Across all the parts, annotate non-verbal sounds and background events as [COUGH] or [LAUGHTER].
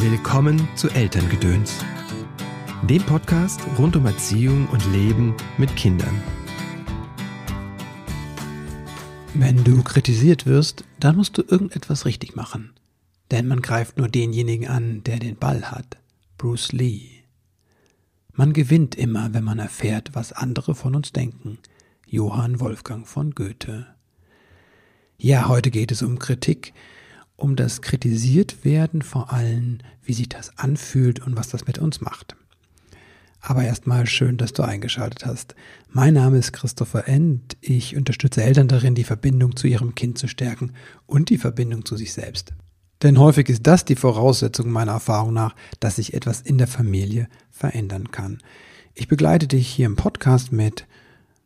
Willkommen zu Elterngedöns, dem Podcast rund um Erziehung und Leben mit Kindern. Wenn du kritisiert wirst, dann musst du irgendetwas richtig machen. Denn man greift nur denjenigen an, der den Ball hat. Bruce Lee. Man gewinnt immer, wenn man erfährt, was andere von uns denken. Johann Wolfgang von Goethe. Ja, heute geht es um Kritik, um das kritisiert werden vor allem, wie sich das anfühlt und was das mit uns macht. Aber erstmal schön, dass du eingeschaltet hast. Mein Name ist Christopher End. Ich unterstütze Eltern darin, die Verbindung zu ihrem Kind zu stärken und die Verbindung zu sich selbst. Denn häufig ist das die Voraussetzung meiner Erfahrung nach, dass sich etwas in der Familie verändern kann. Ich begleite dich hier im Podcast mit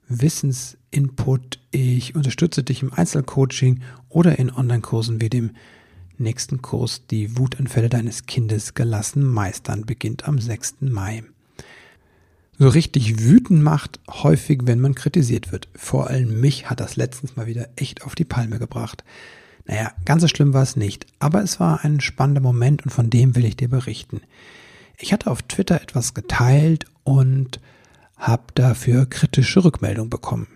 Wissensinput. Ich unterstütze dich im Einzelcoaching oder in Online-Kursen wie dem nächsten Kurs Die Wutanfälle deines Kindes gelassen meistern beginnt am 6. Mai. So richtig wütend macht häufig, wenn man kritisiert wird. Vor allem mich hat das letztens mal wieder echt auf die Palme gebracht. Naja, ganz so schlimm war es nicht, aber es war ein spannender Moment und von dem will ich dir berichten. Ich hatte auf Twitter etwas geteilt und habe dafür kritische Rückmeldung bekommen.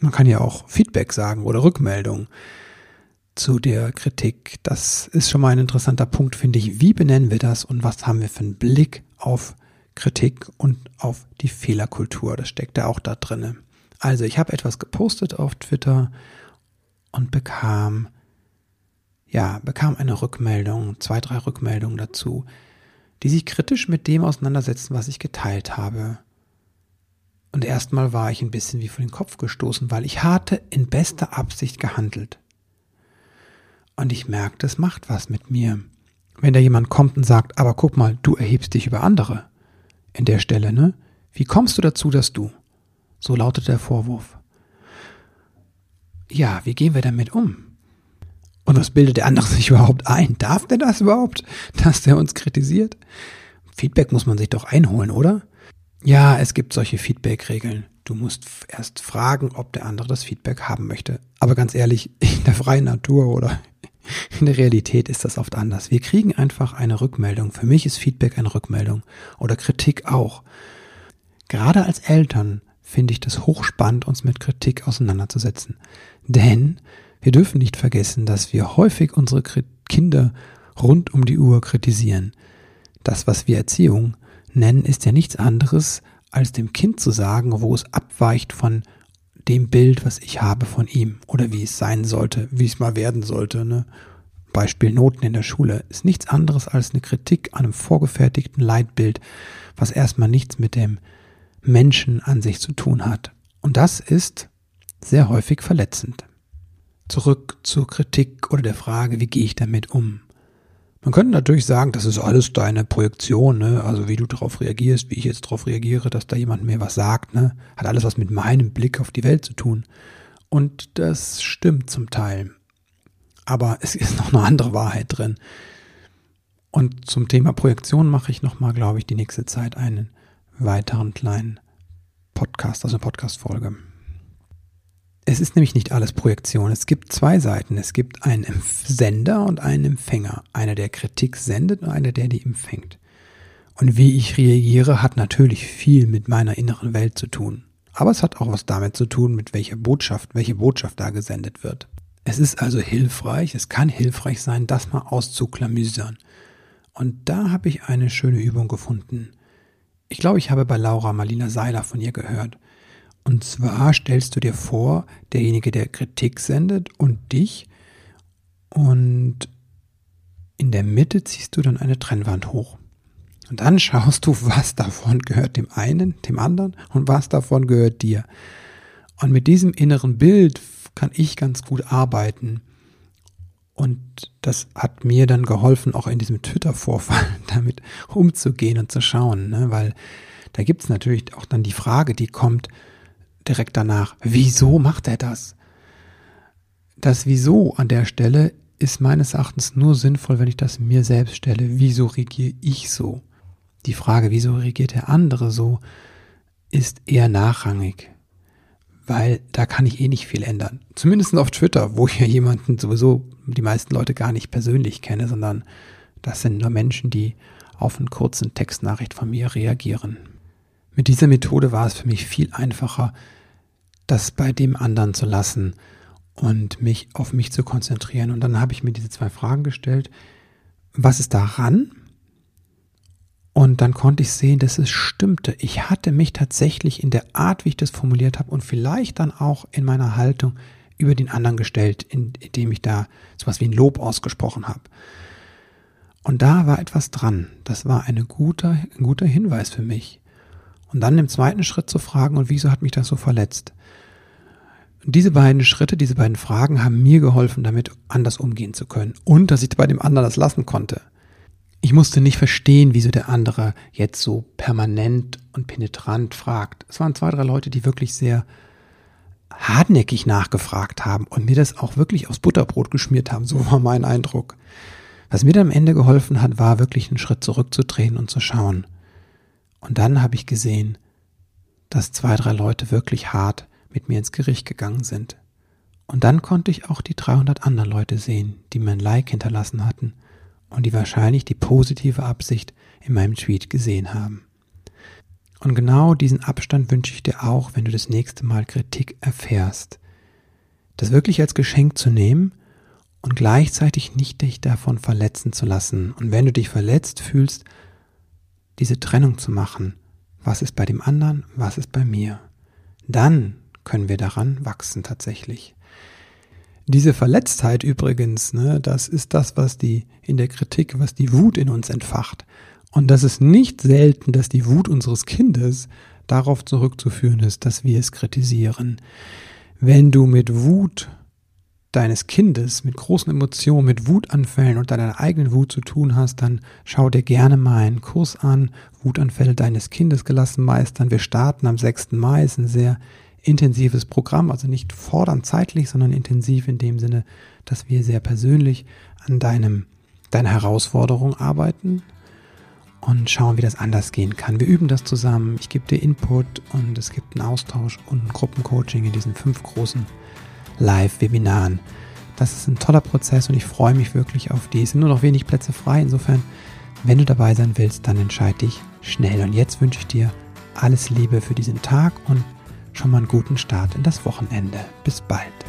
Man kann ja auch Feedback sagen oder Rückmeldung zu der Kritik. Das ist schon mal ein interessanter Punkt, finde ich. Wie benennen wir das und was haben wir für einen Blick auf Kritik und auf die Fehlerkultur? Das steckt ja auch da drinne. Also ich habe etwas gepostet auf Twitter und bekam ja, bekam eine Rückmeldung, zwei, drei Rückmeldungen dazu, die sich kritisch mit dem auseinandersetzen, was ich geteilt habe. Und erstmal war ich ein bisschen wie vor den Kopf gestoßen, weil ich hatte in bester Absicht gehandelt. Und ich merkte, es macht was mit mir. Wenn da jemand kommt und sagt, aber guck mal, du erhebst dich über andere. In der Stelle, ne? Wie kommst du dazu, dass du? So lautet der Vorwurf. Ja, wie gehen wir damit um? Und was bildet der andere [LAUGHS] sich überhaupt ein? Darf der das überhaupt, dass der uns kritisiert? Feedback muss man sich doch einholen, oder? Ja, es gibt solche Feedback-Regeln. Du musst erst fragen, ob der andere das Feedback haben möchte. Aber ganz ehrlich, [LAUGHS] in der freien Natur oder in der Realität ist das oft anders. Wir kriegen einfach eine Rückmeldung. Für mich ist Feedback eine Rückmeldung oder Kritik auch. Gerade als Eltern finde ich das hochspannend, uns mit Kritik auseinanderzusetzen. Denn wir dürfen nicht vergessen, dass wir häufig unsere Kinder rund um die Uhr kritisieren. Das, was wir Erziehung nennen, ist ja nichts anderes, als dem Kind zu sagen, wo es abweicht von dem Bild, was ich habe von ihm oder wie es sein sollte, wie es mal werden sollte. Ne? Beispiel Noten in der Schule ist nichts anderes als eine Kritik an einem vorgefertigten Leitbild, was erstmal nichts mit dem Menschen an sich zu tun hat. Und das ist sehr häufig verletzend. Zurück zur Kritik oder der Frage, wie gehe ich damit um? Man könnte natürlich sagen, das ist alles deine Projektion, ne? also wie du darauf reagierst, wie ich jetzt darauf reagiere, dass da jemand mir was sagt, ne? hat alles was mit meinem Blick auf die Welt zu tun. Und das stimmt zum Teil. Aber es ist noch eine andere Wahrheit drin. Und zum Thema Projektion mache ich nochmal, glaube ich, die nächste Zeit einen weiteren kleinen Podcast, also eine Podcast-Folge. Es ist nämlich nicht alles Projektion. Es gibt zwei Seiten. Es gibt einen Sender und einen Empfänger. Einer, der Kritik sendet und einer, der die empfängt. Und wie ich reagiere, hat natürlich viel mit meiner inneren Welt zu tun. Aber es hat auch was damit zu tun, mit welcher Botschaft, welche Botschaft da gesendet wird. Es ist also hilfreich, es kann hilfreich sein, das mal auszuklamüsern. Und da habe ich eine schöne Übung gefunden. Ich glaube, ich habe bei Laura Marlina Seiler von ihr gehört. Und zwar stellst du dir vor, derjenige, der Kritik sendet und dich und in der Mitte ziehst du dann eine Trennwand hoch. Und dann schaust du, was davon gehört dem einen, dem anderen und was davon gehört dir. Und mit diesem inneren Bild kann ich ganz gut arbeiten. Und das hat mir dann geholfen, auch in diesem Twitter-Vorfall [LAUGHS] damit umzugehen und zu schauen, ne? weil da gibt es natürlich auch dann die Frage, die kommt, direkt danach, wieso macht er das? Das Wieso an der Stelle ist meines Erachtens nur sinnvoll, wenn ich das mir selbst stelle. Wieso regiere ich so? Die Frage, wieso regiert der andere so, ist eher nachrangig, weil da kann ich eh nicht viel ändern. Zumindest auf Twitter, wo ich ja jemanden sowieso die meisten Leute gar nicht persönlich kenne, sondern Das sind nur Menschen, die auf einen kurzen Textnachricht von mir reagieren. Mit dieser Methode war es für mich viel einfacher, das bei dem anderen zu lassen und mich auf mich zu konzentrieren. Und dann habe ich mir diese zwei Fragen gestellt. Was ist daran? Und dann konnte ich sehen, dass es stimmte. Ich hatte mich tatsächlich in der Art, wie ich das formuliert habe und vielleicht dann auch in meiner Haltung über den anderen gestellt, indem ich da sowas wie ein Lob ausgesprochen habe. Und da war etwas dran. Das war eine guter, ein guter Hinweis für mich. Und dann im zweiten Schritt zu fragen, und wieso hat mich das so verletzt? Und diese beiden Schritte, diese beiden Fragen haben mir geholfen, damit anders umgehen zu können. Und dass ich bei dem anderen das lassen konnte. Ich musste nicht verstehen, wieso der andere jetzt so permanent und penetrant fragt. Es waren zwei, drei Leute, die wirklich sehr hartnäckig nachgefragt haben und mir das auch wirklich aufs Butterbrot geschmiert haben. So war mein Eindruck. Was mir dann am Ende geholfen hat, war wirklich einen Schritt zurückzudrehen und zu schauen. Und dann habe ich gesehen, dass zwei, drei Leute wirklich hart mit mir ins Gericht gegangen sind. Und dann konnte ich auch die 300 anderen Leute sehen, die mir ein Like hinterlassen hatten und die wahrscheinlich die positive Absicht in meinem Tweet gesehen haben. Und genau diesen Abstand wünsche ich dir auch, wenn du das nächste Mal Kritik erfährst. Das wirklich als Geschenk zu nehmen und gleichzeitig nicht dich davon verletzen zu lassen. Und wenn du dich verletzt fühlst, diese Trennung zu machen. Was ist bei dem anderen, was ist bei mir? Dann können wir daran wachsen tatsächlich. Diese Verletztheit übrigens, ne, das ist das, was die in der Kritik, was die Wut in uns entfacht. Und das ist nicht selten, dass die Wut unseres Kindes darauf zurückzuführen ist, dass wir es kritisieren. Wenn du mit Wut deines Kindes, mit großen Emotionen, mit Wutanfällen und deiner eigenen Wut zu tun hast, dann schau dir gerne meinen Kurs an, Wutanfälle deines Kindes gelassen meistern. Wir starten am 6. Mai, ist ein sehr intensives Programm, also nicht fordernd zeitlich, sondern intensiv in dem Sinne, dass wir sehr persönlich an deinem, deiner Herausforderung arbeiten und schauen, wie das anders gehen kann. Wir üben das zusammen. Ich gebe dir Input und es gibt einen Austausch und ein Gruppencoaching in diesen fünf großen Live-Webinaren. Das ist ein toller Prozess und ich freue mich wirklich auf die. Es sind nur noch wenig Plätze frei. Insofern, wenn du dabei sein willst, dann entscheide dich schnell. Und jetzt wünsche ich dir alles Liebe für diesen Tag und schon mal einen guten Start in das Wochenende. Bis bald.